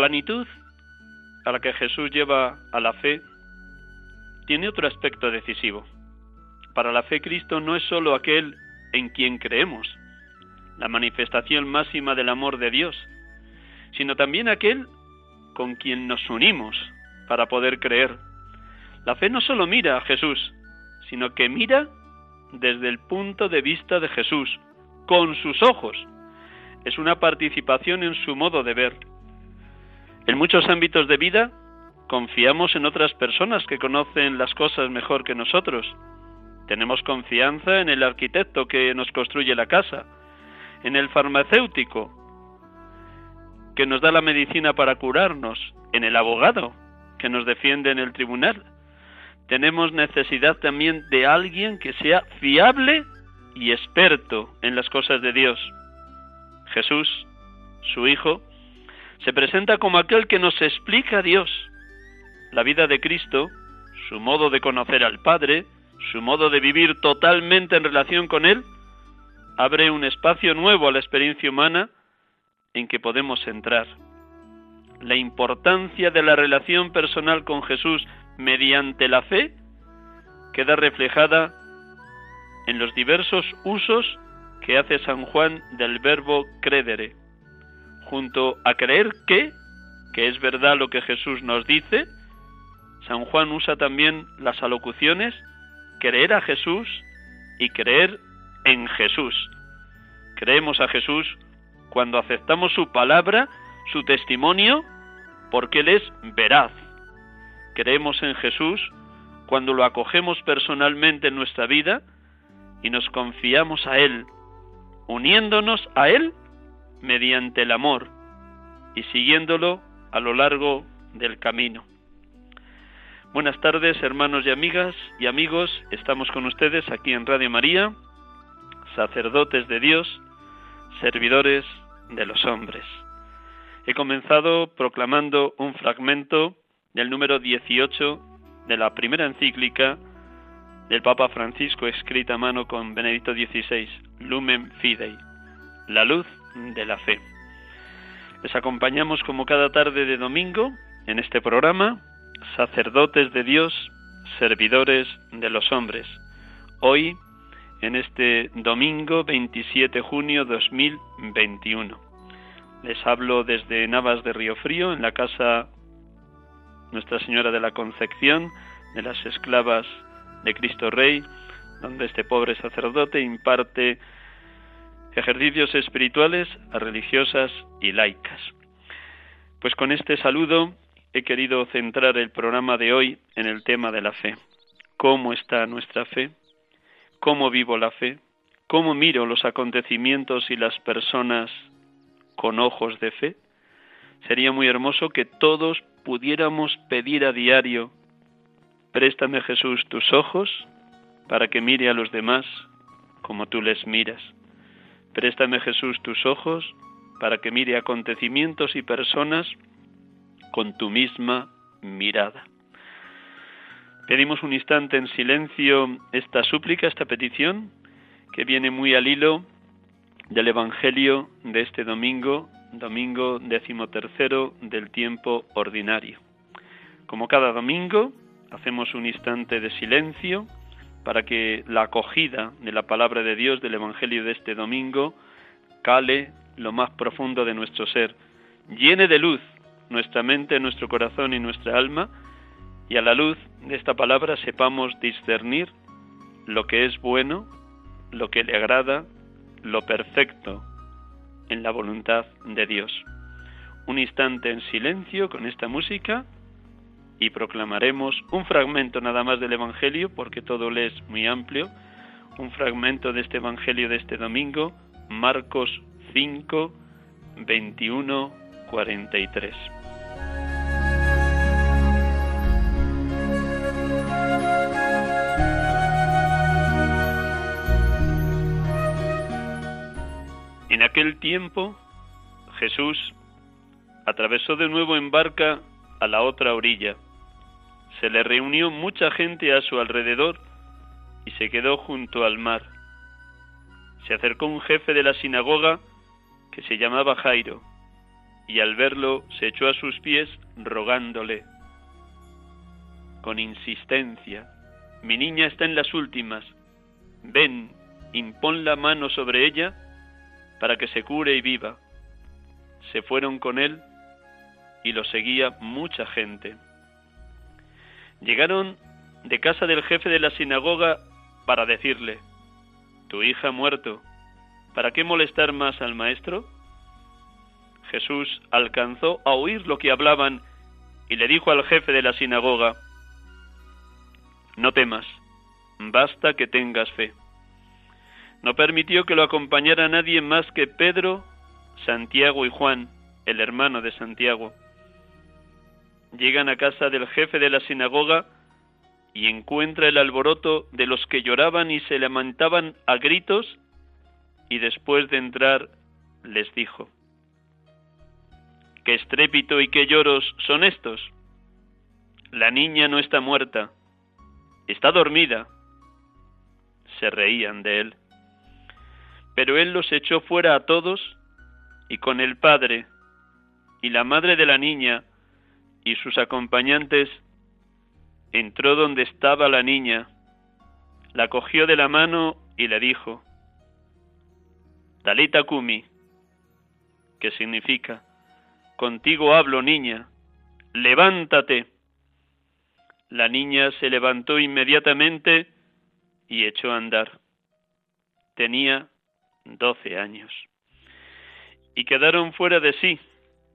planitud a la que Jesús lleva a la fe tiene otro aspecto decisivo. Para la fe Cristo no es sólo aquel en quien creemos, la manifestación máxima del amor de Dios, sino también aquel con quien nos unimos para poder creer. La fe no sólo mira a Jesús, sino que mira desde el punto de vista de Jesús, con sus ojos. Es una participación en su modo de ver. En muchos ámbitos de vida confiamos en otras personas que conocen las cosas mejor que nosotros. Tenemos confianza en el arquitecto que nos construye la casa, en el farmacéutico que nos da la medicina para curarnos, en el abogado que nos defiende en el tribunal. Tenemos necesidad también de alguien que sea fiable y experto en las cosas de Dios. Jesús, su Hijo, se presenta como aquel que nos explica a Dios. La vida de Cristo, su modo de conocer al Padre, su modo de vivir totalmente en relación con Él, abre un espacio nuevo a la experiencia humana en que podemos entrar. La importancia de la relación personal con Jesús mediante la fe queda reflejada en los diversos usos que hace San Juan del verbo credere junto a creer que, que es verdad lo que Jesús nos dice, San Juan usa también las alocuciones creer a Jesús y creer en Jesús. Creemos a Jesús cuando aceptamos su palabra, su testimonio, porque Él es veraz. Creemos en Jesús cuando lo acogemos personalmente en nuestra vida y nos confiamos a Él, uniéndonos a Él mediante el amor y siguiéndolo a lo largo del camino. Buenas tardes, hermanos y amigas y amigos. Estamos con ustedes aquí en Radio María, sacerdotes de Dios, servidores de los hombres. He comenzado proclamando un fragmento del número 18 de la primera encíclica del Papa Francisco escrita a mano con Benedicto XVI, Lumen Fidei, la luz de la fe. Les acompañamos como cada tarde de domingo en este programa, sacerdotes de Dios, servidores de los hombres. Hoy, en este domingo 27 de junio 2021. Les hablo desde Navas de Río Frío, en la casa Nuestra Señora de la Concepción, de las esclavas de Cristo Rey, donde este pobre sacerdote imparte ejercicios espirituales a religiosas y laicas. Pues con este saludo he querido centrar el programa de hoy en el tema de la fe. ¿Cómo está nuestra fe? ¿Cómo vivo la fe? ¿Cómo miro los acontecimientos y las personas con ojos de fe? Sería muy hermoso que todos pudiéramos pedir a diario, préstame Jesús tus ojos para que mire a los demás como tú les miras Préstame Jesús tus ojos para que mire acontecimientos y personas con tu misma mirada. Pedimos un instante en silencio esta súplica, esta petición, que viene muy al hilo del Evangelio de este domingo, domingo decimotercero del tiempo ordinario. Como cada domingo, hacemos un instante de silencio para que la acogida de la palabra de Dios del Evangelio de este domingo cale lo más profundo de nuestro ser, llene de luz nuestra mente, nuestro corazón y nuestra alma, y a la luz de esta palabra sepamos discernir lo que es bueno, lo que le agrada, lo perfecto en la voluntad de Dios. Un instante en silencio con esta música y proclamaremos un fragmento nada más del Evangelio, porque todo le es muy amplio, un fragmento de este Evangelio de este domingo, Marcos 5, 21, 43. En aquel tiempo Jesús atravesó de nuevo en barca a la otra orilla. Se le reunió mucha gente a su alrededor y se quedó junto al mar. Se acercó un jefe de la sinagoga que se llamaba Jairo, y al verlo se echó a sus pies rogándole con insistencia, mi niña está en las últimas, ven, impón la mano sobre ella para que se cure y viva. Se fueron con él y lo seguía mucha gente. Llegaron de casa del jefe de la sinagoga para decirle, Tu hija ha muerto, ¿para qué molestar más al maestro? Jesús alcanzó a oír lo que hablaban y le dijo al jefe de la sinagoga, No temas, basta que tengas fe. No permitió que lo acompañara nadie más que Pedro, Santiago y Juan, el hermano de Santiago. Llegan a casa del jefe de la sinagoga y encuentra el alboroto de los que lloraban y se lamentaban a gritos y después de entrar les dijo, ¿qué estrépito y qué lloros son estos? La niña no está muerta, está dormida. Se reían de él. Pero él los echó fuera a todos y con el padre y la madre de la niña y sus acompañantes entró donde estaba la niña, la cogió de la mano y le dijo, Talita Kumi, que significa, contigo hablo niña, levántate. La niña se levantó inmediatamente y echó a andar. Tenía doce años. Y quedaron fuera de sí,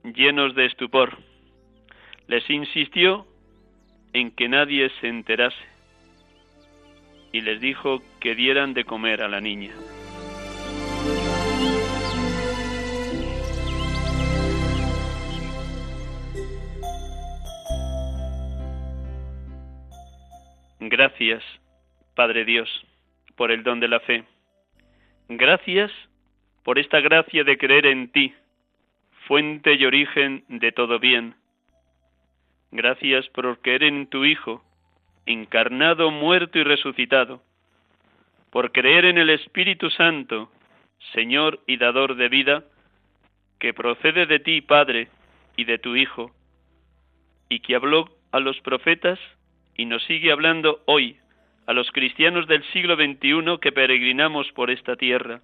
llenos de estupor. Les insistió en que nadie se enterase y les dijo que dieran de comer a la niña. Gracias, Padre Dios, por el don de la fe Gracias por esta gracia de creer en ti, fuente y origen de todo bien. Gracias por creer en tu Hijo, encarnado, muerto y resucitado, por creer en el Espíritu Santo, Señor y dador de vida, que procede de ti, Padre, y de tu Hijo, y que habló a los profetas y nos sigue hablando hoy a los cristianos del siglo XXI que peregrinamos por esta tierra.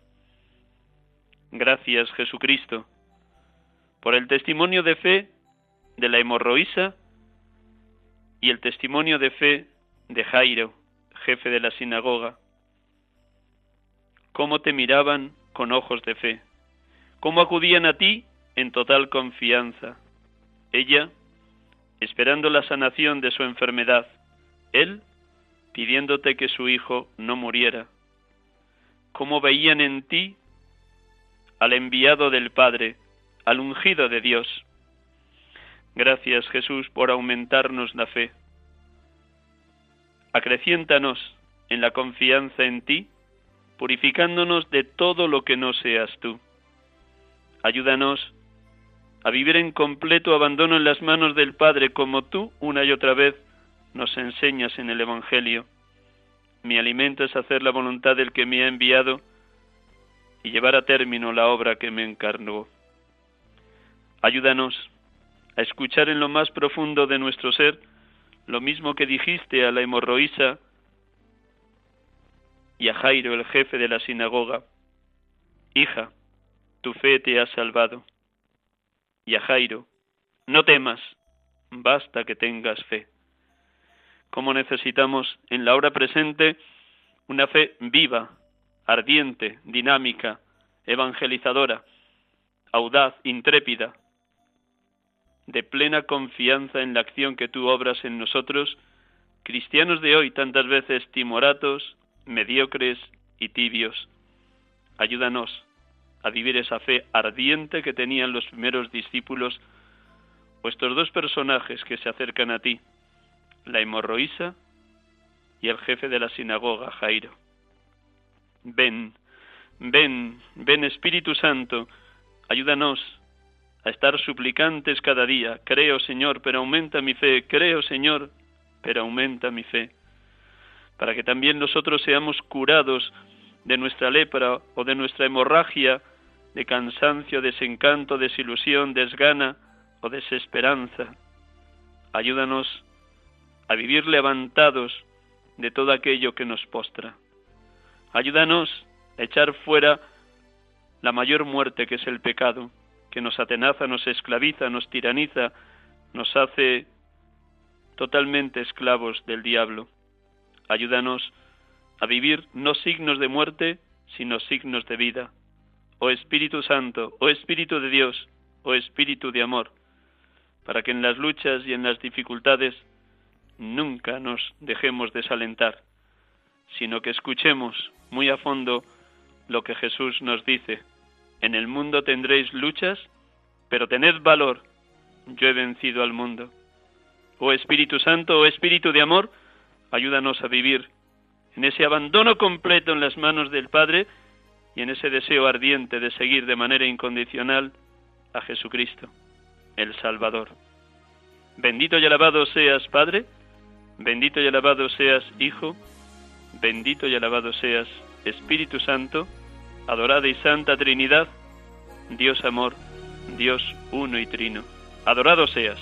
Gracias, Jesucristo, por el testimonio de fe de la hemorroísa y el testimonio de fe de Jairo, jefe de la sinagoga. Cómo te miraban con ojos de fe, cómo acudían a ti en total confianza. Ella, esperando la sanación de su enfermedad, él, pidiéndote que su hijo no muriera. Cómo veían en ti al enviado del Padre, al ungido de Dios. Gracias Jesús por aumentarnos la fe. Acreciéntanos en la confianza en ti purificándonos de todo lo que no seas tú. Ayúdanos a vivir en completo abandono en las manos del Padre, como tú una y otra vez nos enseñas en el Evangelio. Mi alimento es hacer la voluntad del que me ha enviado y llevar a término la obra que me encarnó. Ayúdanos a escuchar en lo más profundo de nuestro ser lo mismo que dijiste a la hemorroísa y a Jairo, el jefe de la sinagoga. Hija, tu fe te ha salvado. Y a Jairo, no temas, basta que tengas fe. ¿Cómo necesitamos en la hora presente una fe viva, ardiente, dinámica, evangelizadora, audaz, intrépida, de plena confianza en la acción que tú obras en nosotros, cristianos de hoy tantas veces timoratos, mediocres y tibios. Ayúdanos a vivir esa fe ardiente que tenían los primeros discípulos o estos dos personajes que se acercan a ti, la hemorroísa y el jefe de la sinagoga, Jairo. Ven, ven, ven Espíritu Santo, ayúdanos a estar suplicantes cada día. Creo, Señor, pero aumenta mi fe. Creo, Señor, pero aumenta mi fe. Para que también nosotros seamos curados de nuestra lepra o de nuestra hemorragia, de cansancio, desencanto, desilusión, desgana o desesperanza. Ayúdanos a vivir levantados de todo aquello que nos postra. Ayúdanos a echar fuera la mayor muerte que es el pecado, que nos atenaza, nos esclaviza, nos tiraniza, nos hace totalmente esclavos del diablo. Ayúdanos a vivir no signos de muerte, sino signos de vida. Oh Espíritu Santo, oh Espíritu de Dios, oh Espíritu de amor, para que en las luchas y en las dificultades nunca nos dejemos desalentar, sino que escuchemos muy a fondo lo que Jesús nos dice en el mundo tendréis luchas, pero tened valor, yo he vencido al mundo. Oh Espíritu Santo, oh Espíritu de amor, ayúdanos a vivir en ese abandono completo en las manos del Padre y en ese deseo ardiente de seguir de manera incondicional a Jesucristo, el Salvador. Bendito y alabado seas, Padre, bendito y alabado seas, Hijo, bendito y alabado seas, Espíritu Santo, adorada y santa Trinidad, Dios amor, Dios uno y trino. Adorado seas.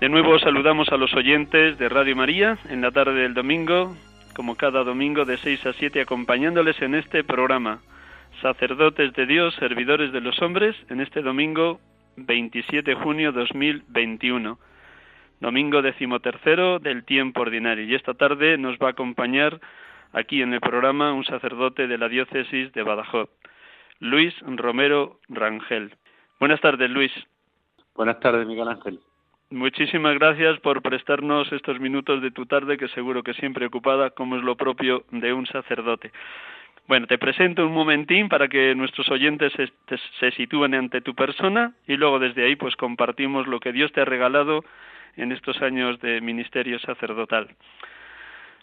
De nuevo saludamos a los oyentes de Radio María en la tarde del domingo, como cada domingo de 6 a 7, acompañándoles en este programa sacerdotes de Dios, servidores de los hombres, en este domingo 27 de junio 2021, domingo decimotercero del tiempo ordinario. Y esta tarde nos va a acompañar aquí en el programa un sacerdote de la diócesis de Badajoz, Luis Romero Rangel. Buenas tardes, Luis. Buenas tardes, Miguel Ángel. Muchísimas gracias por prestarnos estos minutos de tu tarde, que seguro que siempre ocupada, como es lo propio de un sacerdote. Bueno, te presento un momentín para que nuestros oyentes se, sitúen ante tu persona y luego desde ahí pues compartimos lo que Dios te ha regalado en estos años de ministerio sacerdotal.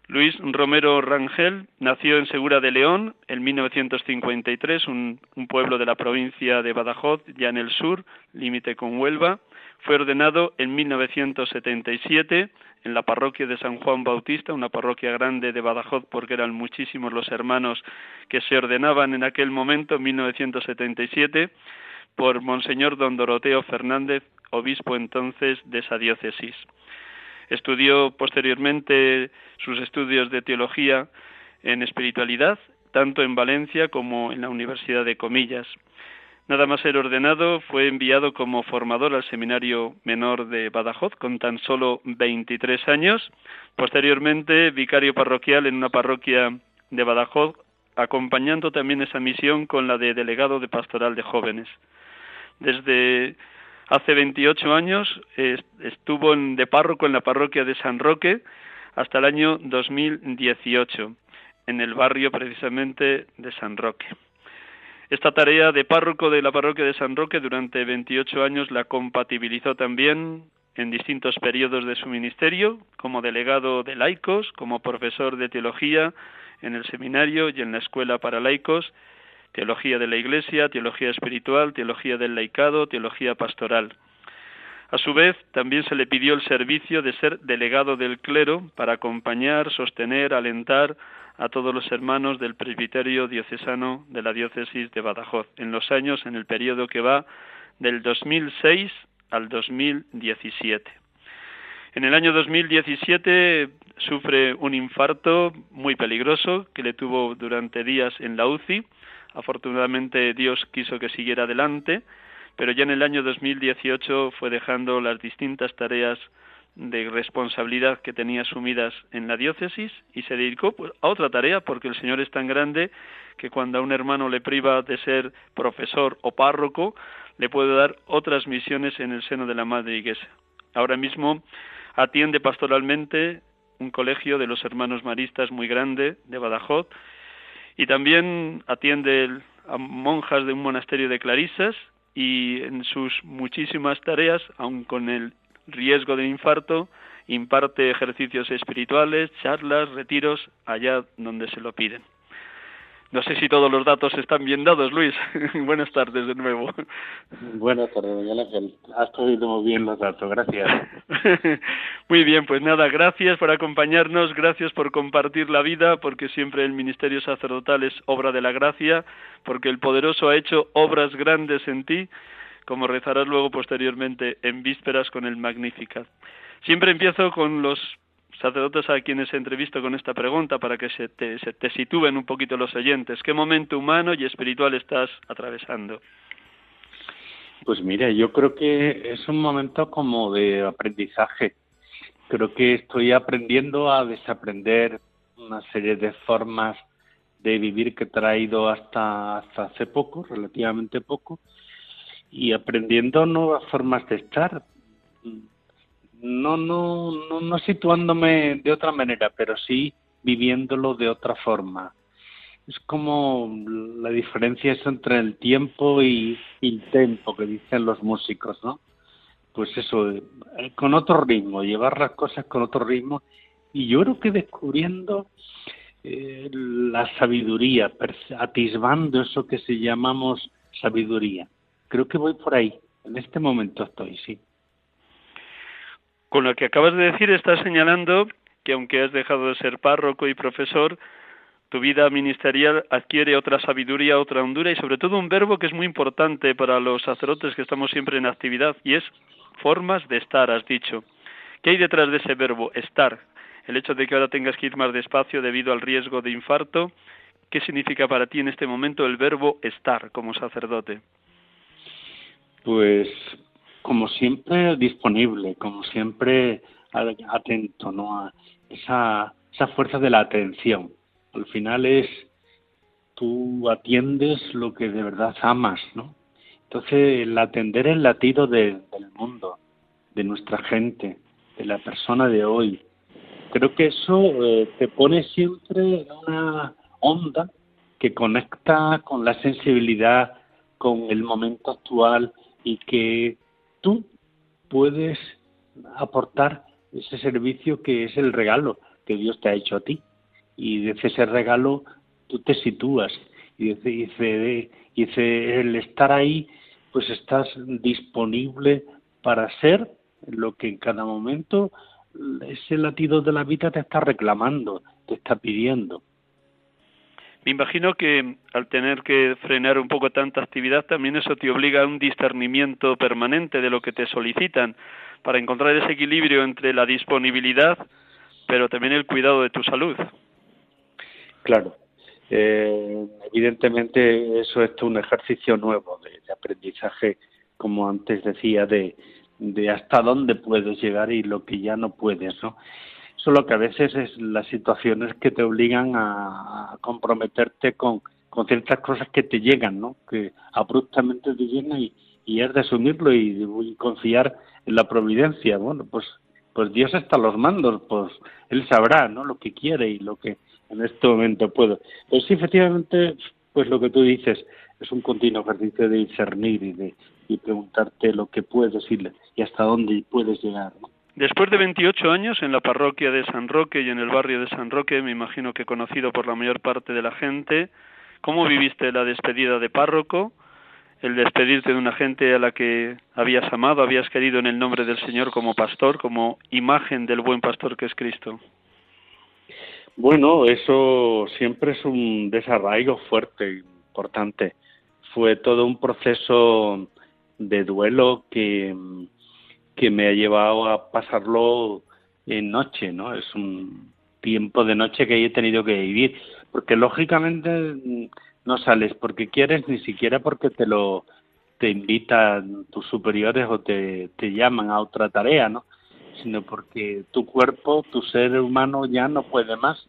Luis Romero Rangel nació en Segura de León en 1953, un, un pueblo de la provincia de Badajoz, ya en el sur, límite con Huelva. Fue ordenado en 1977 en la parroquia de San Juan Bautista, una parroquia grande de Badajoz, porque eran muchísimos los hermanos que se ordenaban en aquel momento, en 1977, por Monseñor Don Doroteo Fernández, obispo entonces de esa diócesis. Estudió posteriormente sus estudios de teología en espiritualidad, tanto en Valencia como en la Universidad de Comillas. Nada más ser ordenado, fue enviado como formador al Seminario Menor de Badajoz con tan solo 23 años. Posteriormente, vicario parroquial en una parroquia de Badajoz, acompañando también esa misión con la de delegado de pastoral de jóvenes. Desde hace 28 años estuvo de párroco en la parroquia de San Roque hasta el año 2018, en el barrio precisamente de San Roque. Esta tarea de párroco de la parroquia de San Roque durante 28 años la compatibilizó también en distintos periodos de su ministerio, como delegado de laicos, como profesor de teología en el seminario y en la escuela para laicos, teología de la Iglesia, teología espiritual, teología del laicado, teología pastoral. A su vez, también se le pidió el servicio de ser delegado del clero para acompañar, sostener, alentar a todos los hermanos del presbiterio diocesano de la diócesis de Badajoz en los años, en el periodo que va del 2006 al 2017. En el año 2017 sufre un infarto muy peligroso que le tuvo durante días en la UCI. Afortunadamente Dios quiso que siguiera adelante, pero ya en el año 2018 fue dejando las distintas tareas de responsabilidad que tenía asumidas en la diócesis y se dedicó pues, a otra tarea porque el Señor es tan grande que cuando a un hermano le priva de ser profesor o párroco, le puede dar otras misiones en el seno de la Madre Iglesia. Ahora mismo atiende pastoralmente un colegio de los hermanos maristas muy grande de Badajoz y también atiende a monjas de un monasterio de clarisas y en sus muchísimas tareas, aun con el riesgo de infarto, imparte ejercicios espirituales, charlas, retiros allá donde se lo piden. No sé si todos los datos están bien dados, Luis. Buenas tardes de nuevo. Buenas tardes, Miguel Ángel. Has cogido muy bien los datos, gracias. muy bien, pues nada, gracias por acompañarnos, gracias por compartir la vida, porque siempre el ministerio sacerdotal es obra de la gracia, porque el poderoso ha hecho obras grandes en ti, como rezarás luego posteriormente en vísperas con el Magnificat. Siempre empiezo con los sacerdotes a quienes entrevisto con esta pregunta para que se te, se te sitúen un poquito los oyentes. ¿Qué momento humano y espiritual estás atravesando? Pues mira, yo creo que es un momento como de aprendizaje. Creo que estoy aprendiendo a desaprender una serie de formas de vivir que he traído hasta hace poco, relativamente poco, y aprendiendo nuevas formas de estar no, no, no, no situándome de otra manera, pero sí viviéndolo de otra forma. Es como la diferencia es entre el tiempo y el tempo que dicen los músicos, ¿no? Pues eso, eh, con otro ritmo, llevar las cosas con otro ritmo. Y yo creo que descubriendo eh, la sabiduría, atisbando eso que se llamamos sabiduría. Creo que voy por ahí. En este momento estoy, sí. Con lo que acabas de decir, estás señalando que aunque has dejado de ser párroco y profesor, tu vida ministerial adquiere otra sabiduría, otra hondura y sobre todo un verbo que es muy importante para los sacerdotes que estamos siempre en actividad y es formas de estar, has dicho. ¿Qué hay detrás de ese verbo, estar? El hecho de que ahora tengas que ir más despacio debido al riesgo de infarto, ¿qué significa para ti en este momento el verbo estar como sacerdote? Pues como siempre disponible, como siempre atento, ¿no? A esa, esa fuerza de la atención. Al final es tú atiendes lo que de verdad amas, ¿no? Entonces, el atender el latido del mundo, de nuestra gente, de la persona de hoy, creo que eso eh, te pone siempre en una onda que conecta con la sensibilidad, con el momento actual y que tú puedes aportar ese servicio que es el regalo que Dios te ha hecho a ti. Y desde ese regalo tú te sitúas. Y desde, el estar ahí, pues estás disponible para ser lo que en cada momento ese latido de la vida te está reclamando, te está pidiendo. Me imagino que al tener que frenar un poco tanta actividad, también eso te obliga a un discernimiento permanente de lo que te solicitan para encontrar ese equilibrio entre la disponibilidad, pero también el cuidado de tu salud. Claro. Eh, evidentemente eso es un ejercicio nuevo de, aprendizaje, como antes decía, de, de hasta dónde puedes llegar y lo que ya no puedes, ¿no? Solo que a veces es las situaciones que te obligan a, comprometerte con, con ciertas cosas que te llegan, ¿no? Que abruptamente te llegan y, y es de asumirlo y, confiar en la providencia. Bueno, pues pues Dios está a los mandos, pues Él sabrá, ¿no? Lo que quiere y lo que en este momento puedo. Pues sí, efectivamente, pues lo que tú dices, es un continuo ejercicio de discernir y de preguntarte lo que puedes y, y hasta dónde puedes llegar. Después de 28 años en la parroquia de San Roque y en el barrio de San Roque, me imagino que conocido por la mayor parte de la gente, ¿cómo viviste la despedida de párroco? El despedirte de una gente a la que habías amado, habías querido en el nombre del Señor como pastor, como imagen del buen pastor que es Cristo. Bueno, eso siempre es un desarraigo fuerte, importante. Fue todo un proceso de duelo que, que me ha llevado a pasarlo en noche, ¿no? Es un tiempo de noche que he tenido que vivir, porque lógicamente no sales porque quieres, ni siquiera porque te lo te invitan tus superiores o te, te llaman a otra tarea, ¿no? Sino porque tu cuerpo, tu ser humano ya no puede más.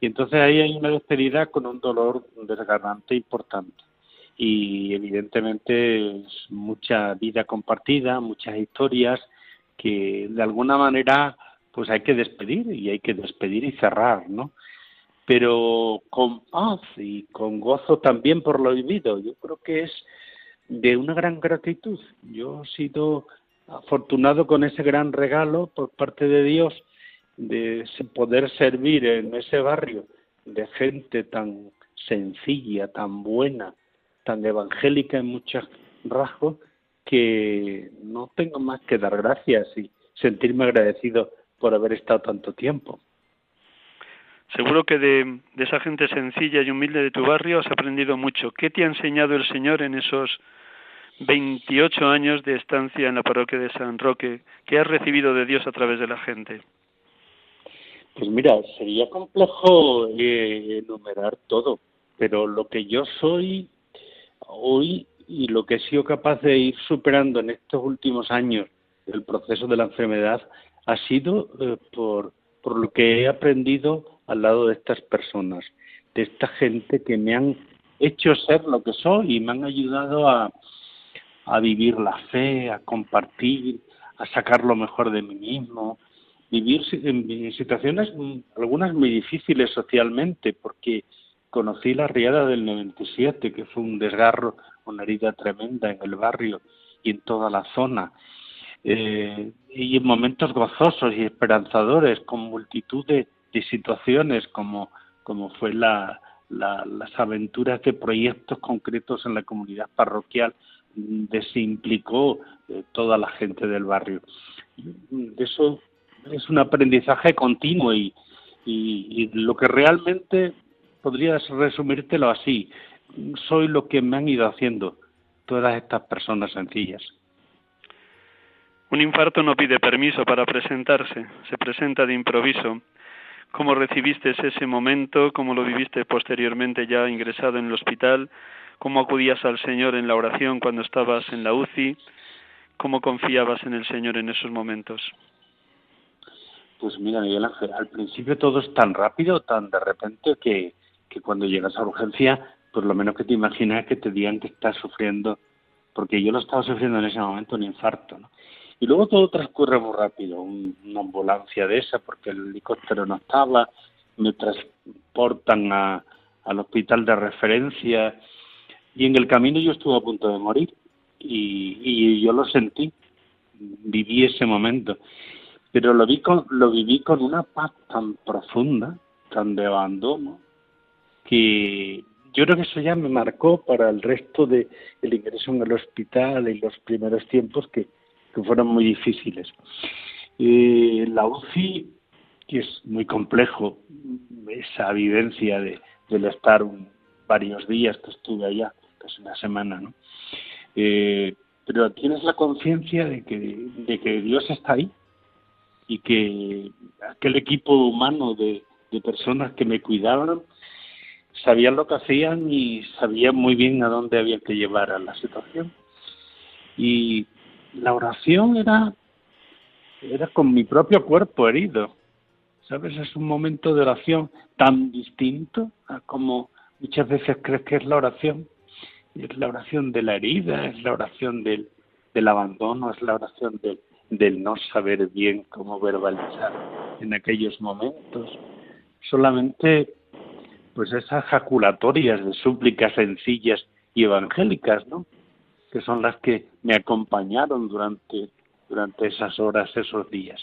Y entonces ahí hay una despedida con un dolor desgarrante importante y evidentemente mucha vida compartida, muchas historias que de alguna manera pues hay que despedir y hay que despedir y cerrar, ¿no? Pero con paz y con gozo también por lo vivido. Yo creo que es de una gran gratitud. Yo he sido afortunado con ese gran regalo por parte de Dios de poder servir en ese barrio de gente tan sencilla, tan buena, tan evangélica en muchos rasgos que no tengo más que dar gracias y sentirme agradecido por haber estado tanto tiempo. Seguro que de, esa gente sencilla y humilde de tu barrio has aprendido mucho. ¿Qué te ha enseñado el Señor en esos 28 años de estancia en la parroquia de San Roque? ¿Qué has recibido de Dios a través de la gente? Pues mira, sería complejo eh, enumerar todo, pero lo que yo soy hoy y lo que he sido capaz de ir superando en estos últimos años del proceso de la enfermedad ha sido eh, por, por lo que he aprendido al lado de estas personas, de esta gente que me han hecho ser lo que soy y me han ayudado a, a vivir la fe, a compartir, a sacar lo mejor de mí mismo, vivir en situaciones mm, algunas muy difíciles socialmente, porque conocí la riada del 97, que fue un desgarro, una herida tremenda en el barrio y en toda la zona. Eh, y en momentos gozosos y esperanzadores, con multitud de, situaciones, como, como fue la, las aventuras de proyectos concretos en la comunidad parroquial, donde se implicó eh, toda la gente del barrio. Eso es un aprendizaje continuo y, y lo que realmente podrías resumírtelo así. Soy lo que me han ido haciendo todas estas personas sencillas. Un infarto no pide permiso para presentarse, se presenta de improviso. ¿Cómo recibiste ese momento? ¿Cómo lo viviste posteriormente ya ingresado en el hospital? ¿Cómo acudías al Señor en la oración cuando estabas en la UCI? ¿Cómo confiabas en el Señor en esos momentos? Pues mira, Miguel Ángel, al principio todo es tan rápido, tan de repente que, que cuando llegas a urgencia, pues lo menos que te imaginas que te digan que estás sufriendo, porque yo lo estaba sufriendo en ese momento, un infarto, ¿no? Y luego todo transcurre muy rápido, una ambulancia de esa, porque el helicóptero no estaba, me transportan a, al hospital de referencia, y en el camino yo estuve a punto de morir, y, y yo lo sentí, viví ese momento, pero lo, vi con, lo viví con una paz tan profunda, tan de abandono, que yo creo que eso ya me marcó para el resto de el ingreso en el hospital y los primeros tiempos que, que fueron muy difíciles. Eh, la UCI, que es muy complejo, esa vivencia de, del estar varios días que estuve allá, casi una semana, ¿no? Eh, pero tienes la conciencia de que, de que Dios está ahí y que aquel equipo humano de, de personas que me cuidaban sabían lo que hacían y sabían muy bien a dónde había que llevar a la situación. Y la oración era, era con mi propio cuerpo herido. ¿Sabes? Es un momento de oración tan distinto a como muchas veces crees que es la oración. Es la oración de la herida, es la oración del, del abandono, es la oración del, del no saber bien cómo verbalizar en aquellos momentos. Solamente pues esas jaculatorias de súplicas sencillas y evangélicas, ¿no? Que son las que me acompañaron durante, durante esas horas, esos días.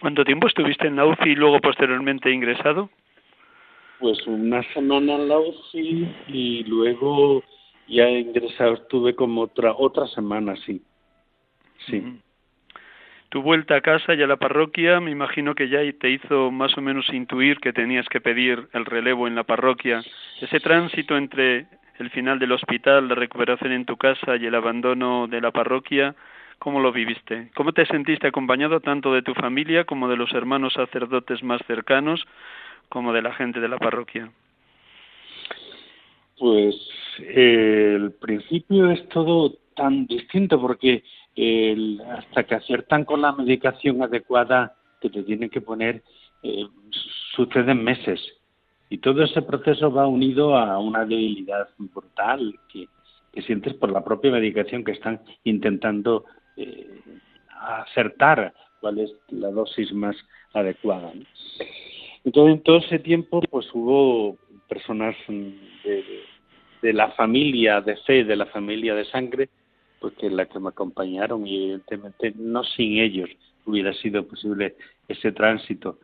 ¿Cuánto tiempo estuviste en la UCI y luego posteriormente ingresado? Pues una semana en la UCI y luego ya ingresado estuve como otra otra semana, sí. Sí. Tu vuelta a casa y a la parroquia, me imagino que ya te hizo más o menos intuir que tenías que pedir el relevo en la parroquia. Ese tránsito entre el final del hospital, la recuperación en tu casa y el abandono de la parroquia, ¿cómo lo viviste? ¿Cómo te sentiste acompañado tanto de tu familia como de los hermanos sacerdotes más cercanos, como de la gente de la parroquia? Pues eh, el principio es todo tan distinto porque el, hasta que aciertan con la medicación adecuada que te tienen que poner, eh, suceden meses. Y todo ese proceso va unido a una debilidad brutal que, sientes por la propia medicación que están intentando eh, acertar cuál es la dosis más adecuada. Entonces, en todo ese tiempo, pues hubo personas de, de la familia de fe, de la familia de sangre, porque la que me acompañaron y evidentemente no sin ellos hubiera sido posible ese tránsito.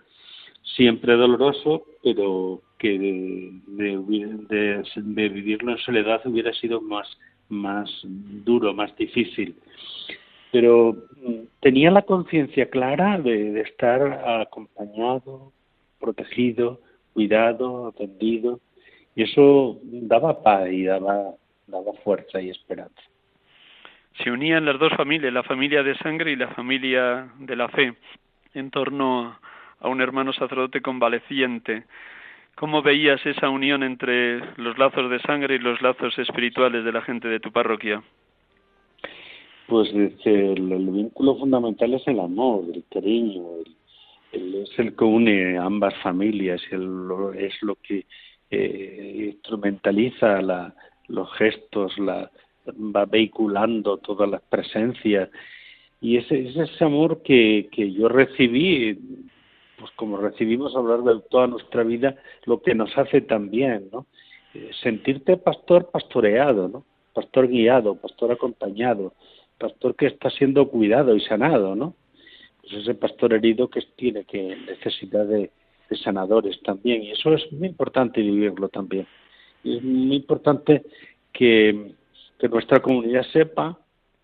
Siempre doloroso, pero que de, de, vivirlo en soledad hubiera sido más, más duro, más difícil. Pero mm, tenía la conciencia clara de, de estar acompañado, protegido, cuidado, atendido, y eso daba paz y daba, daba fuerza y esperanza se unían las dos familias, la familia de sangre y la familia de la fe, en torno a un hermano sacerdote convaleciente. ¿Cómo veías esa unión entre los lazos de sangre y los lazos espirituales de la gente de tu parroquia? Pues el, el vínculo fundamental es el amor, el cariño, es el que une ambas familias, es lo que eh, instrumentaliza la, los gestos, la, va vehiculando todas las presencias. Y ese, ese amor que, que yo recibí pues como recibimos a lo largo de toda nuestra vida lo que nos hace también no eh, sentirte pastor pastoreado no pastor guiado pastor acompañado pastor que está siendo cuidado y sanado no pues ese pastor herido que tiene que necesidad de, de sanadores también. Y eso es muy importante vivirlo también. Y es muy importante que que nuestra comunidad sepa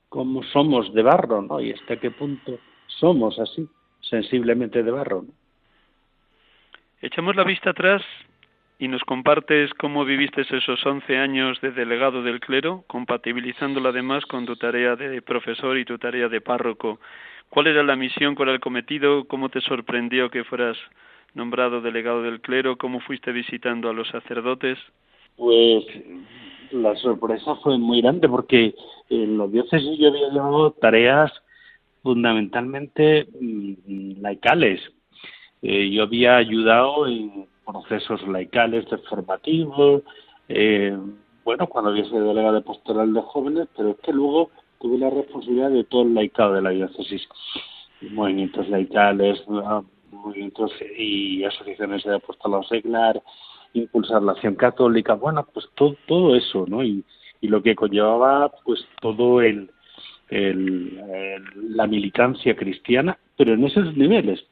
cómo somos de barro, ¿no? Y hasta qué punto somos así, sensiblemente de barro, ¿no? Echamos la vista atrás y nos compartes cómo viviste esos 11 años de delegado del clero, compatibilizándolo además con tu tarea de profesor y tu tarea de párroco. ¿Cuál era la misión, cuál era el cometido? ¿Cómo te sorprendió que fueras nombrado delegado del clero? ¿Cómo fuiste visitando a los sacerdotes? Pues la sorpresa fue muy grande porque en los diócesis yo había llevado tareas fundamentalmente mm, laicales. Eh, yo había ayudado en procesos laicales de formativos, eh, bueno, cuando había sido delegado de pastoral de jóvenes, pero es que luego tuve la responsabilidad de todo el laicado de la diócesis, movimientos laicales, ah, movimientos y asociaciones de apostolados seglar, impulsar la acción católica, bueno, pues todo, todo eso, ¿no? Y, y lo que conllevaba, pues todo el, la militancia cristiana, pero en esos niveles.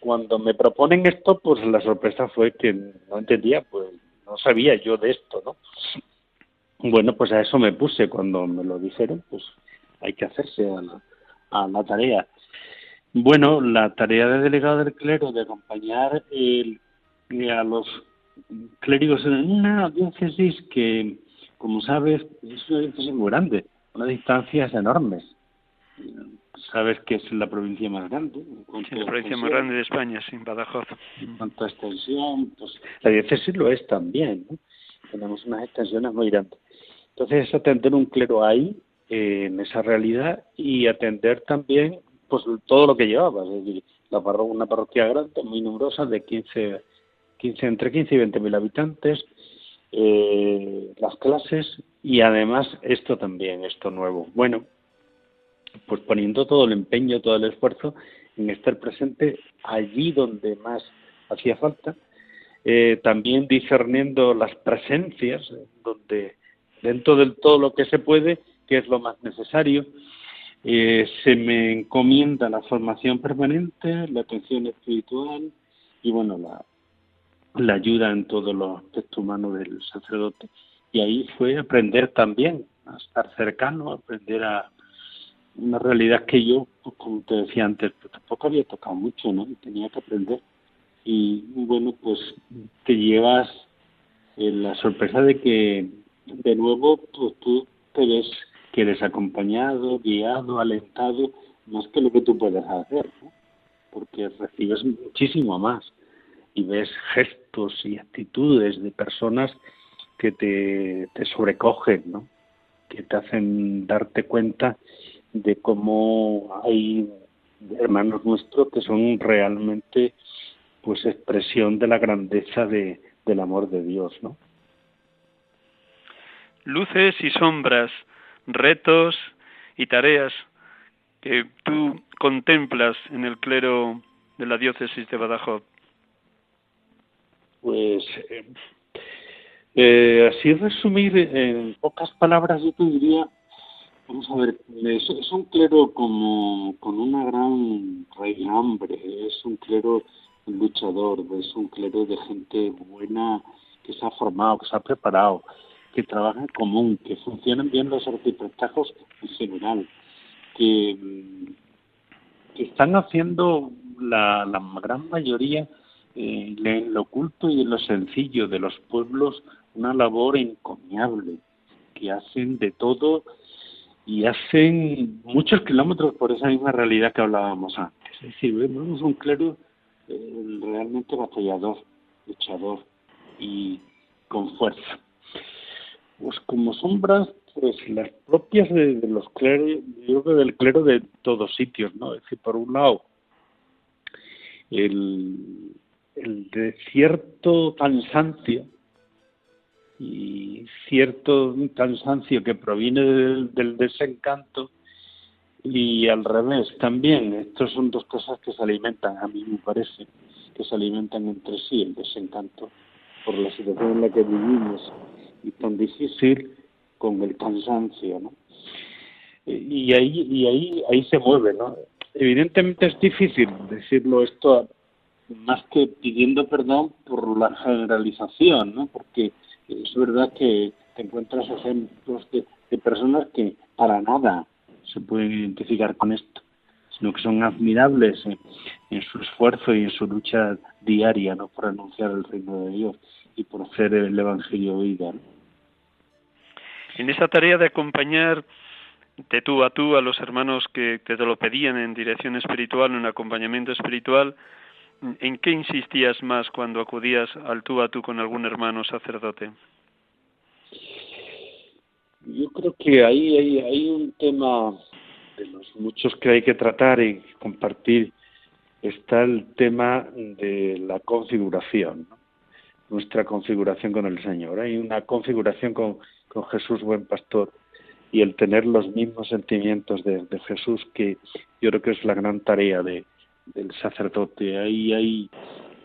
Cuando me proponen esto, pues la sorpresa fue que no entendía, pues no sabía yo de esto, ¿no? Bueno, pues a eso me puse cuando me lo dijeron, pues hay que hacerse a la, a la tarea. Bueno, la tarea de delegado del clero de acompañar el, a los clérigos en una diócesis que, como sabes, es una diócesis muy grande, unas distancias enormes. Sabes que es la provincia más grande. Sí, la provincia más grande de España, sin Badajoz. En cuanto a extensión, pues la diócesis lo es también. Tenemos unas extensiones muy grandes. Entonces es atender un clero ahí, eh, en esa realidad, y atender también pues todo lo que llevaba. Es decir, la una parroquia grande, muy numerosa, de 15 15, entre 15 y 20 mil habitantes, eh, las clases y además esto también, esto nuevo. Bueno, pues poniendo todo el empeño, todo el esfuerzo en estar presente allí donde más hacía falta, eh, también discerniendo las presencias donde dentro de todo lo que se puede, que es lo más necesario. Eh, se me encomienda la formación permanente, la atención espiritual y bueno, la, la ayuda en todos los aspectos humanos del sacerdote. Y ahí fue aprender también a estar cercano, aprender a una realidad que yo, como te decía antes, pues, tampoco había tocado mucho, ¿no? Y tenía que aprender. Y bueno, pues te llevas eh, la sorpresa de que de nuevo pues, tú te ves que eres acompañado, guiado, alentado, más que lo que tú puedes hacer, ¿no? porque recibes muchísimo más y ves gestos y actitudes de personas que te, te sobrecogen, ¿no? que te hacen darte cuenta de cómo hay hermanos nuestros que son realmente pues expresión de la grandeza de, del amor de Dios, ¿no? Luces y sombras, retos y tareas que tú contemplas en el clero de la diócesis de Badajoz. Pues eh, eh, así resumir en pocas palabras yo te diría, vamos a ver, es, un clero como con una gran hambre, es un clero luchador, es un clero de gente buena que se ha formado, que se ha preparado, que trabaja en común, que funcionan bien los arquitectos en general, que, que están haciendo la, la gran mayoría en lo oculto y en lo sencillo de los pueblos una labor encomiable, que hacen de todo y hacen muchos kilómetros por esa misma realidad que hablábamos antes. Es decir, vemos un clero eh, realmente batallador, luchador y con fuerza. Pues como sombras, pues las propias de, los cleros, yo creo del clero de todos sitios, ¿no? Es decir, por un lado, el, el de cierto cansancio y cierto cansancio que proviene del, desencanto y al revés también. Estos son dos cosas que se alimentan, a mí me parece, que se alimentan entre sí, el desencanto por la situación en la que vivimos y tan difícil con el cansancio, ¿no? Y ahí, y ahí, ahí se mueve, ¿no? Evidentemente es difícil decirlo esto más que pidiendo perdón por la generalización, ¿no? Porque es verdad que te encuentras ejemplos de, personas que para nada se pueden identificar con esto, sino que son admirables en, su esfuerzo y en su lucha diaria, ¿no? Por anunciar el reino de Dios y por hacer el evangelio vida. En esa tarea de acompañar de tú a tú a los hermanos que te lo pedían en dirección espiritual, en acompañamiento espiritual, ¿En qué insistías más cuando acudías al tú a tú con algún hermano sacerdote? Yo creo que ahí hay, un tema de los muchos que hay que tratar y compartir. Está el tema de la configuración, nuestra configuración con el Señor. Hay una configuración con, con Jesús, buen pastor, y el tener los mismos sentimientos de Jesús, que yo creo que es la gran tarea de, del sacerdote. Ahí hay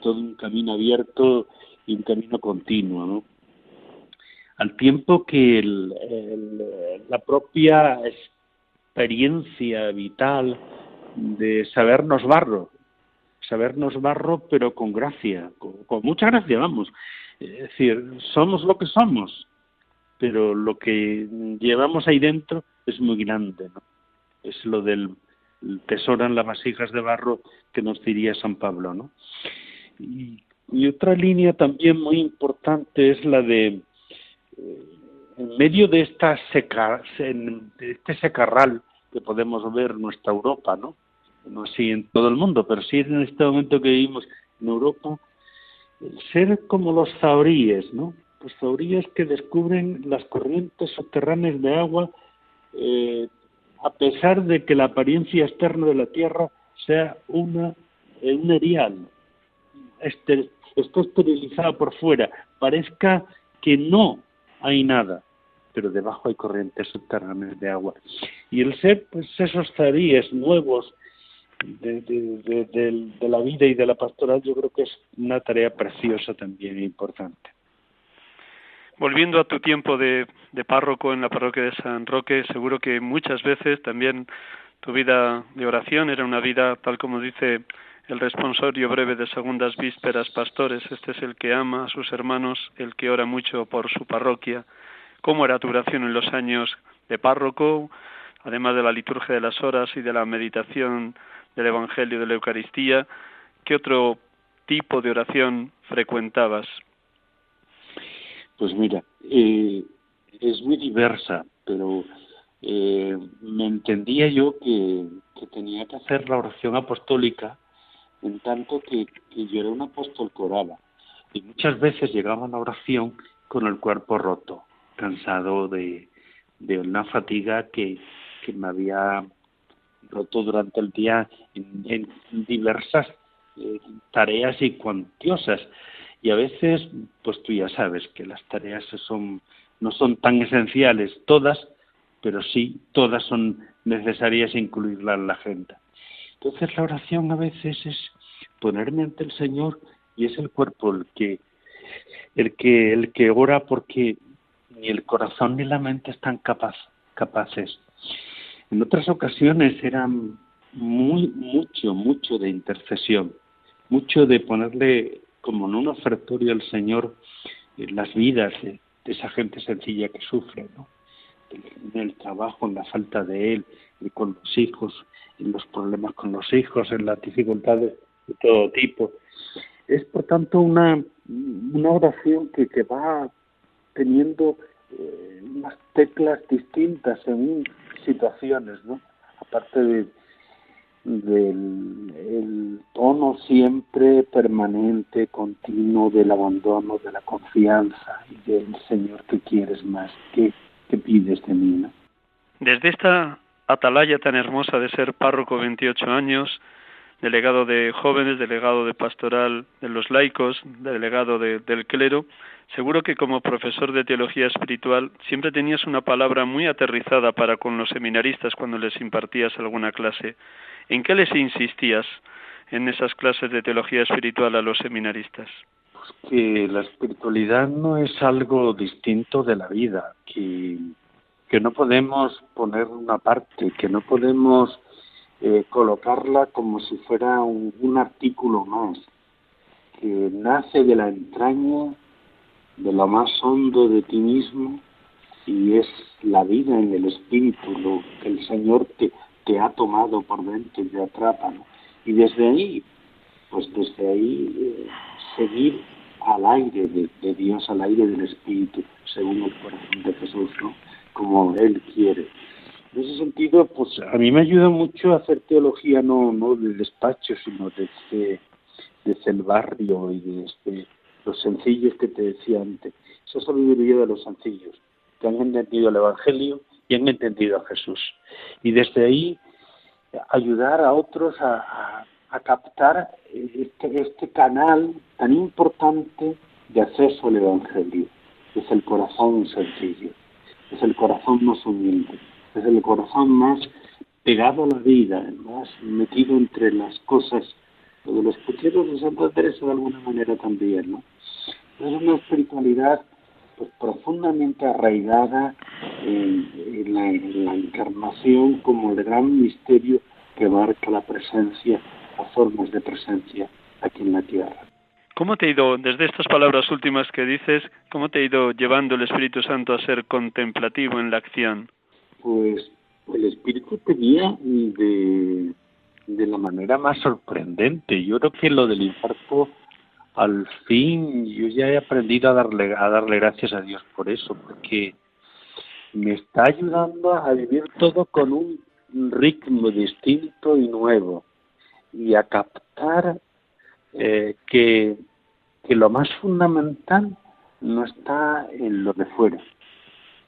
todo un camino abierto y un camino continuo, ¿no? Al tiempo que el, la propia experiencia vital de sabernos barro, sabernos barro pero con gracia, con, mucha gracia, vamos. Es decir, somos lo que somos, pero lo que llevamos ahí dentro es muy grande, ¿no? Es lo del tesoran las vasijas de barro que nos diría San Pablo, ¿no? Y, otra línea también muy importante es la de eh, en medio de esta seca, de este secarral que podemos ver nuestra Europa, ¿no? No así en todo el mundo, pero sí en este momento que vivimos en Europa, ser como los zahoríes, ¿no? Los zahoríes que descubren las corrientes subterráneas de agua eh, a pesar de que la apariencia externa de la Tierra sea una, un erial, esté esterilizada por fuera, parezca que no hay nada, pero debajo hay corrientes subterráneas de agua. Y el ser, pues esos zaríes nuevos de, de, la vida y de la pastoral, yo creo que es una tarea preciosa también e importante. Volviendo a tu tiempo de, párroco en la parroquia de San Roque, seguro que muchas veces también tu vida de oración era una vida, tal como dice el responsorio breve de segundas vísperas pastores, este es el que ama a sus hermanos, el que ora mucho por su parroquia. ¿Cómo era tu oración en los años de párroco, además de la liturgia de las horas y de la meditación del Evangelio de la Eucaristía? ¿Qué otro tipo de oración frecuentabas? Pues mira, eh, es muy diversa, pero eh, me entendía yo que, tenía que hacer la oración apostólica en tanto que, yo era un apóstol coraba y muchas veces llegaba a la oración con el cuerpo roto, cansado de, una fatiga que, me había roto durante el día en, diversas eh, tareas y cuantiosas y a veces pues tú ya sabes que las tareas son no son tan esenciales todas pero sí todas son necesarias incluirlas en la agenda. Entonces la oración a veces es ponerme ante el Señor y es el cuerpo el que el que el que ora porque ni el corazón ni la mente están capaz, capaces. En otras ocasiones eran muy mucho mucho de intercesión, mucho de ponerle como en un ofertorio al Señor las vidas de, de esa gente sencilla que sufre, ¿no? en el trabajo, en la falta de él, y con los hijos, en los problemas con los hijos, en las dificultades de todo tipo. Es por tanto una, una oración que, que va teniendo eh, unas teclas distintas en situaciones, ¿no? Aparte de, del el tono siempre permanente, continuo del abandono, de la confianza y del Señor que quieres más, que ¿Qué pides de mí? Desde esta atalaya tan hermosa de ser párroco 28 años, delegado de jóvenes, delegado de pastoral de los laicos, delegado del clero, seguro que como profesor de teología espiritual siempre tenías una palabra muy aterrizada para con los seminaristas cuando les impartías alguna clase. ¿En qué les insistías en esas clases de teología espiritual a los seminaristas? que la espiritualidad no es algo distinto de la vida, que, que no podemos poner una parte, que no podemos eh, colocarla como si fuera un, un artículo más, que nace de la entraña, de lo más hondo de ti mismo, y es la vida en el espíritu, lo que el Señor te, te ha tomado por dentro y te atrapa. Y desde ahí, pues desde ahí eh, seguir al aire de, Dios, al aire del Espíritu, según el corazón de Jesús, ¿no? Como Él quiere. En ese sentido, pues a mí me ayuda mucho hacer teología no, del despacho, sino desde, desde el barrio y desde los sencillos que te decía antes. Esa sabiduría de los sencillos, que han entendido el Evangelio y han entendido a Jesús. Y desde ahí ayudar a otros a, a captar este, este canal tan importante de acceso al Evangelio. Es el corazón sencillo, es el corazón más humilde, es el corazón más pegado a la vida, más metido entre las cosas, lo de los pucheros de Santa Teresa de alguna manera también, ¿no? Es una espiritualidad pues, profundamente arraigada en, la, en la encarnación como el gran misterio que marca la presencia a formas de presencia aquí en la tierra. ¿Cómo te ha ido, desde estas palabras últimas que dices, cómo te ha ido llevando el Espíritu Santo a ser contemplativo en la acción? Pues el Espíritu tenía de, de la manera más sorprendente. Yo creo que lo del infarto, al fin, yo ya he aprendido a darle, a darle gracias a Dios por eso, porque me está ayudando a vivir todo con un ritmo distinto y nuevo y a captar eh, que, que lo más fundamental no está en lo de fuera,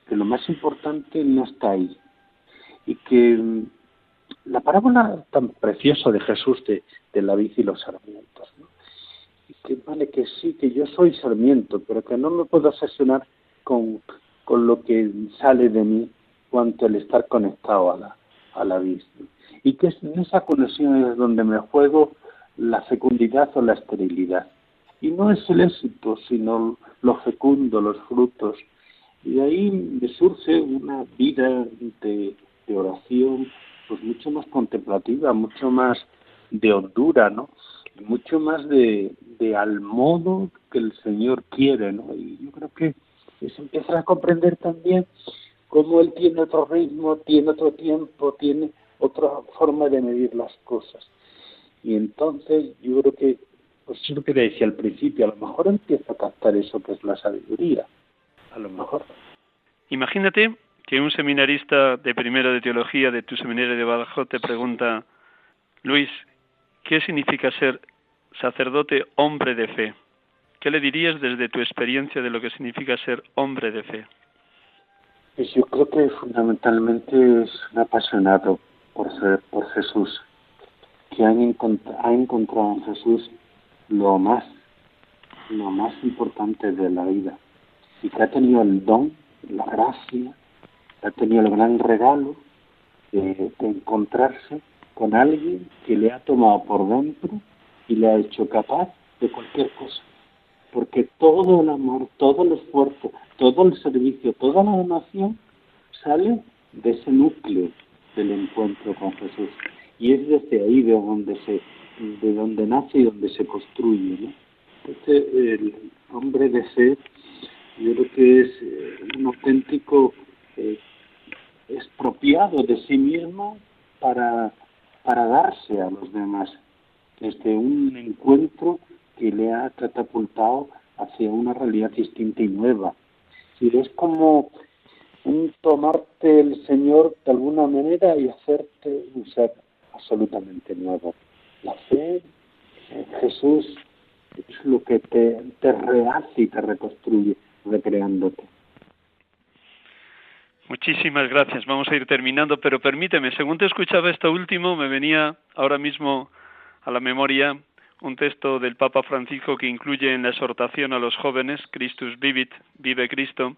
que lo más importante no está ahí. Y que mm, la parábola tan preciosa de Jesús de, de la vid y los sarmientos, y que vale que sí, que yo soy sarmiento, pero que no me puedo obsesionar con, con lo que sale de mí cuanto el estar conectado a la, a la vid y que en esa conexión es donde me juego la fecundidad o la esterilidad. Y no es el éxito, sino lo fecundo, los frutos. Y de ahí me surge una vida de, oración, pues mucho más contemplativa, mucho más de hondura, ¿no? mucho más de, de al modo que el Señor quiere, ¿no? Y yo creo que se empieza a comprender también cómo Él tiene otro ritmo, tiene otro tiempo, tiene otra forma de medir las cosas. Y entonces yo creo que, pues es lo que decía al principio, a lo mejor empieza a captar eso que es la sabiduría, mejor. Imagínate que un seminarista de primero de teología de tu seminario de Badajoz te pregunta, Luis, ¿qué significa ser sacerdote hombre de fe? ¿Qué le dirías desde tu experiencia de lo que significa ser hombre de fe? Pues yo creo que fundamentalmente es un apasionado por, ser, por Jesús, que ha encontrado en Jesús lo más, lo más importante de la vida y que ha tenido el don, la gracia, ha tenido el gran regalo de, encontrarse con alguien que le ha tomado por dentro y le ha hecho capaz de cualquier cosa. Porque todo el amor, todo el esfuerzo, todo el servicio, toda la donación sale de ese núcleo del encuentro con Jesús. Y es desde ahí de donde se, de donde nace y donde se construye. ¿no? el hombre de ser, yo creo que es eh, un auténtico eh, expropiado de sí mismo para, para darse a los demás, desde un encuentro que le ha catapultado hacia una realidad distinta y nueva. Si es como un tomarte el Señor de alguna manera y hacerte un ser absolutamente nuevo. La fe en Jesús es lo que te, te rehace y te reconstruye, recreándote. Muchísimas gracias. Vamos a ir terminando, pero permíteme, según te escuchaba esto último, me venía ahora mismo a la memoria un texto del Papa Francisco que incluye en la exhortación a los jóvenes, Christus vivit, vive Cristo,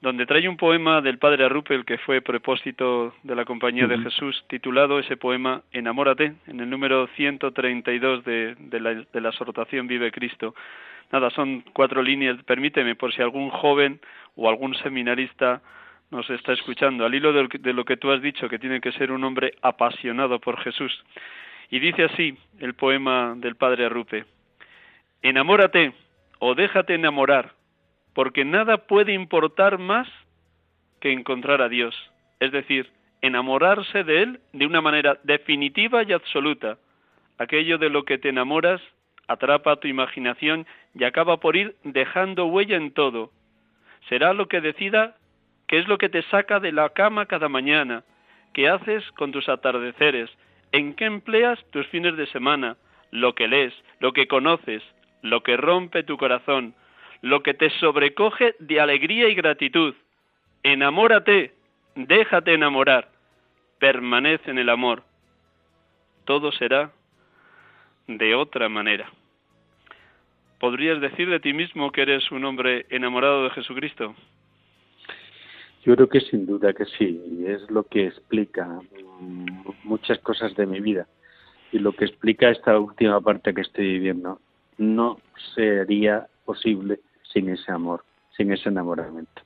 donde trae un poema del padre Arrupel que fue propósito de la Compañía de Jesús, titulado ese poema Enamórate, en el número 132 de, de, la, de la exhortación Vive Cristo. Nada, son cuatro líneas, permíteme, por si algún joven o algún seminarista nos está escuchando, al hilo de lo que tú has dicho, que tiene que ser un hombre apasionado por Jesús. Y dice así el poema del padre Arrupe, enamórate o déjate enamorar, porque nada puede importar más que encontrar a Dios, es decir, enamorarse de Él de una manera definitiva y absoluta. Aquello de lo que te enamoras atrapa tu imaginación y acaba por ir dejando huella en todo. Será lo que decida qué es lo que te saca de la cama cada mañana, qué haces con tus atardeceres, en qué empleas tus fines de semana, lo que lees, lo que conoces, lo que rompe tu corazón, lo que te sobrecoge de alegría y gratitud. Enamórate, déjate enamorar, permanece en el amor. Todo será de otra manera. ¿Podrías decir de ti mismo que eres un hombre enamorado de Jesucristo? Yo creo que sin duda que sí, es lo que explica muchas cosas de mi vida y lo que explica esta última parte que estoy viviendo. No sería posible sin ese amor, sin ese enamoramiento.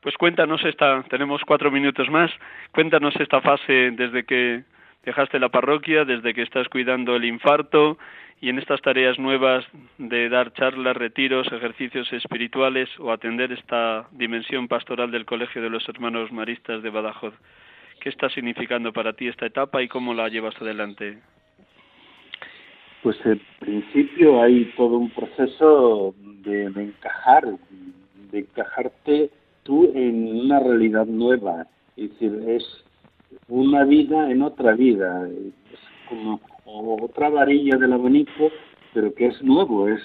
Pues cuéntanos esta, tenemos cuatro minutos más, cuéntanos esta fase desde que dejaste la parroquia, desde que estás cuidando el infarto y en estas tareas nuevas de dar charlas, retiros, ejercicios espirituales o atender esta dimensión pastoral del Colegio de los Hermanos Maristas de Badajoz. ¿Qué está significando para ti esta etapa y cómo la llevas adelante? Pues en principio hay todo un proceso de, encajar, de encajarte tú en una realidad nueva. Es decir, es una vida en otra vida. Es como otra varilla del abanico, pero que es nuevo, es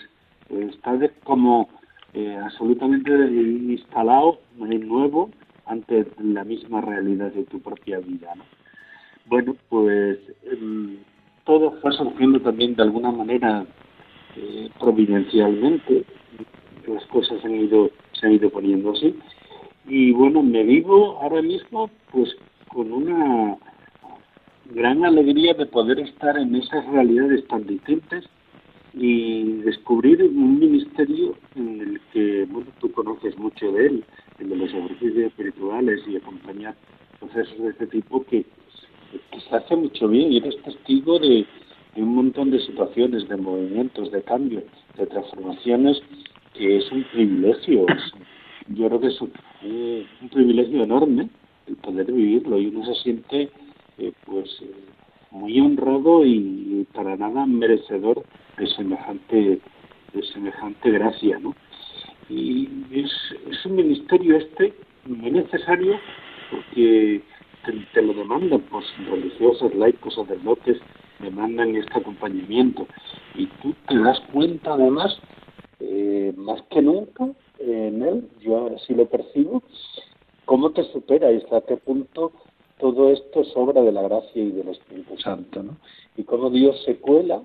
está como eh, absolutamente instalado nuevo ante la misma realidad de tu propia vida. ¿no? Bueno, pues em, todo fue surgiendo también de alguna manera eh, providencialmente, las cosas han ido se han ido poniendo así. Y bueno me vivo ahora mismo pues con una gran alegría de poder estar en esas realidades tan distintas y descubrir un ministerio en el que, bueno, tú conoces mucho de él, el de los ejercicios espirituales y acompañar procesos de este tipo que, se hace mucho bien y eres testigo de, un montón de situaciones, de movimientos, de cambios, de transformaciones, que es un privilegio. yo creo que es un, privilegio enorme el poder vivirlo y uno se siente eh, pues eh, muy honrado y para nada merecedor de semejante de semejante gracia, ¿no? Y es, es un ministerio este muy necesario porque te, lo demandan, pues religiosos, laicos, sacerdotes, demandan este acompañamiento. Y tú te das cuenta además, eh, más que nunca, en él, yo así lo percibo, cómo te supera y hasta qué punto todo esto es obra de la gracia y del Espíritu Santo, ¿no? Y cómo Dios se cuela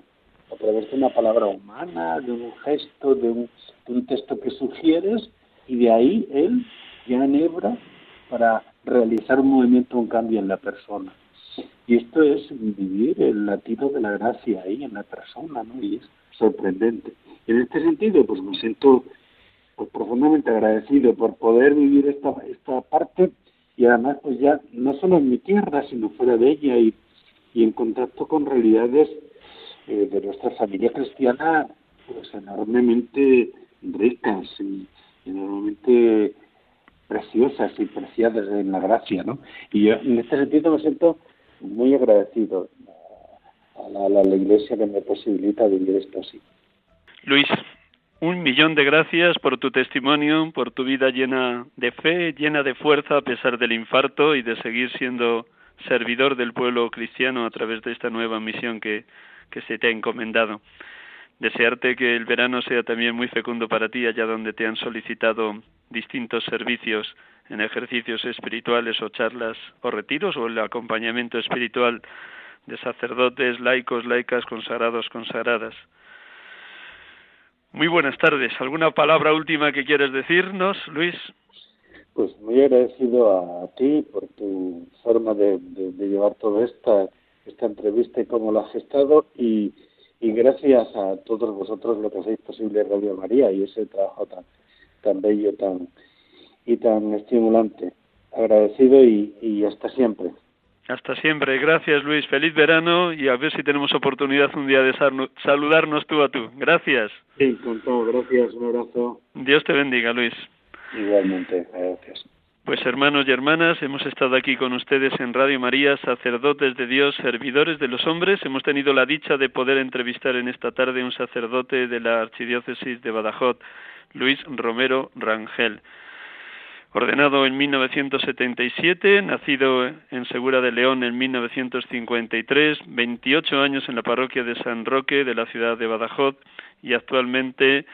a través de una palabra humana, de un gesto, de un, de un texto que sugieres, y de ahí Él ya enhebra para realizar un movimiento, un cambio en la persona. Y esto es vivir el latido de la gracia ahí en la persona, ¿no? Y es sorprendente. En este sentido, pues me siento pues, profundamente agradecido por poder vivir esta, esta parte y además, pues ya no solo en mi tierra, sino fuera de ella y, y en contacto con realidades eh, de nuestra familia cristiana, pues enormemente ricas y enormemente preciosas y preciadas en la gracia, ¿no? Y yo en este sentido me siento muy agradecido a la, a la Iglesia que me posibilita vivir esto así. Luis, un millón de gracias por tu testimonio, por tu vida llena de fe, llena de fuerza a pesar del infarto y de seguir siendo servidor del pueblo cristiano a través de esta nueva misión que, que se te ha encomendado desearte que el verano sea también muy fecundo para ti, allá donde te han solicitado distintos servicios en ejercicios espirituales o charlas o retiros o el acompañamiento espiritual de sacerdotes, laicos, laicas, consagrados, consagradas. Muy buenas tardes. ¿Alguna palabra última que quieres decirnos, Luis? Pues muy agradecido a ti por tu forma de, de llevar toda esta, esta entrevista y cómo la has gestado y y gracias a todos vosotros lo que hacéis posible Radio María y ese trabajo tan, tan bello tan y tan estimulante. Agradecido y, y hasta siempre. Hasta siempre. Gracias, Luis. Feliz verano y a ver si tenemos oportunidad un día de saludarnos tú a tú. Gracias. Sí, con todo. Gracias. Un abrazo. Dios te bendiga, Luis. Igualmente. Gracias. Pues hermanos y hermanas, hemos estado aquí con ustedes en Radio María, sacerdotes de Dios, servidores de los hombres. Hemos tenido la dicha de poder entrevistar en esta tarde un sacerdote de la Archidiócesis de Badajoz, Luis Romero Rangel. Ordenado en 1977, nacido en Segura de León en 1953, 28 años en la parroquia de San Roque de la ciudad de Badajoz y actualmente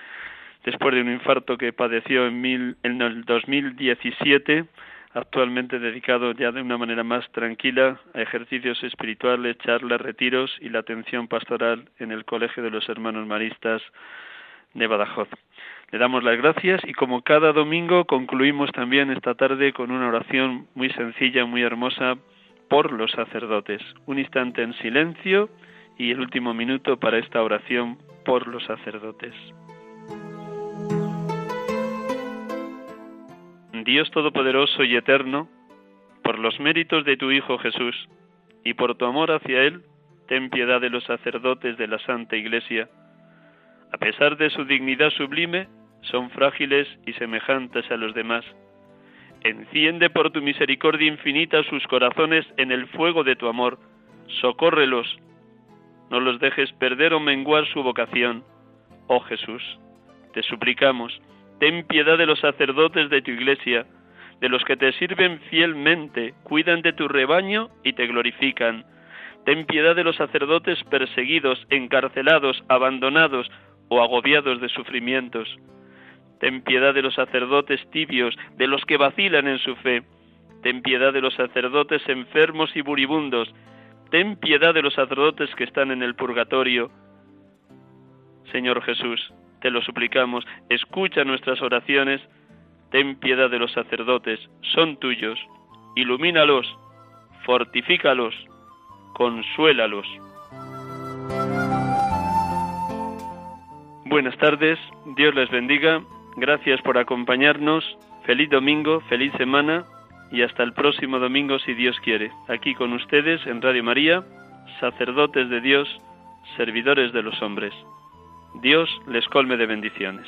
después de un infarto que padeció en, mil, en el 2017, actualmente dedicado ya de una manera más tranquila a ejercicios espirituales, charlas, retiros y la atención pastoral en el Colegio de los Hermanos Maristas de Badajoz. Le damos las gracias y como cada domingo concluimos también esta tarde con una oración muy sencilla, muy hermosa por los sacerdotes. Un instante en silencio y el último minuto para esta oración por los sacerdotes. Dios Todopoderoso y Eterno, por los méritos de tu Hijo Jesús y por tu amor hacia Él, ten piedad de los sacerdotes de la Santa Iglesia. A pesar de su dignidad sublime, son frágiles y semejantes a los demás. Enciende por tu misericordia infinita sus corazones en el fuego de tu amor. Socórrelos. No los dejes perder o menguar su vocación. Oh Jesús, te suplicamos Ten piedad de los sacerdotes de tu iglesia, de los que te sirven fielmente, cuidan de tu rebaño y te glorifican. Ten piedad de los sacerdotes perseguidos, encarcelados, abandonados o agobiados de sufrimientos. Ten piedad de los sacerdotes tibios, de los que vacilan en su fe. Ten piedad de los sacerdotes enfermos y buribundos. Ten piedad de los sacerdotes que están en el purgatorio. Señor Jesús, te lo suplicamos, escucha nuestras oraciones, ten piedad de los sacerdotes, son tuyos, ilumínalos, fortifícalos, consuélalos. Buenas tardes, Dios les bendiga, gracias por acompañarnos, feliz domingo, feliz semana y hasta el próximo domingo si Dios quiere. Aquí con ustedes en Radio María, sacerdotes de Dios, servidores de los hombres. Dios les colme de bendiciones.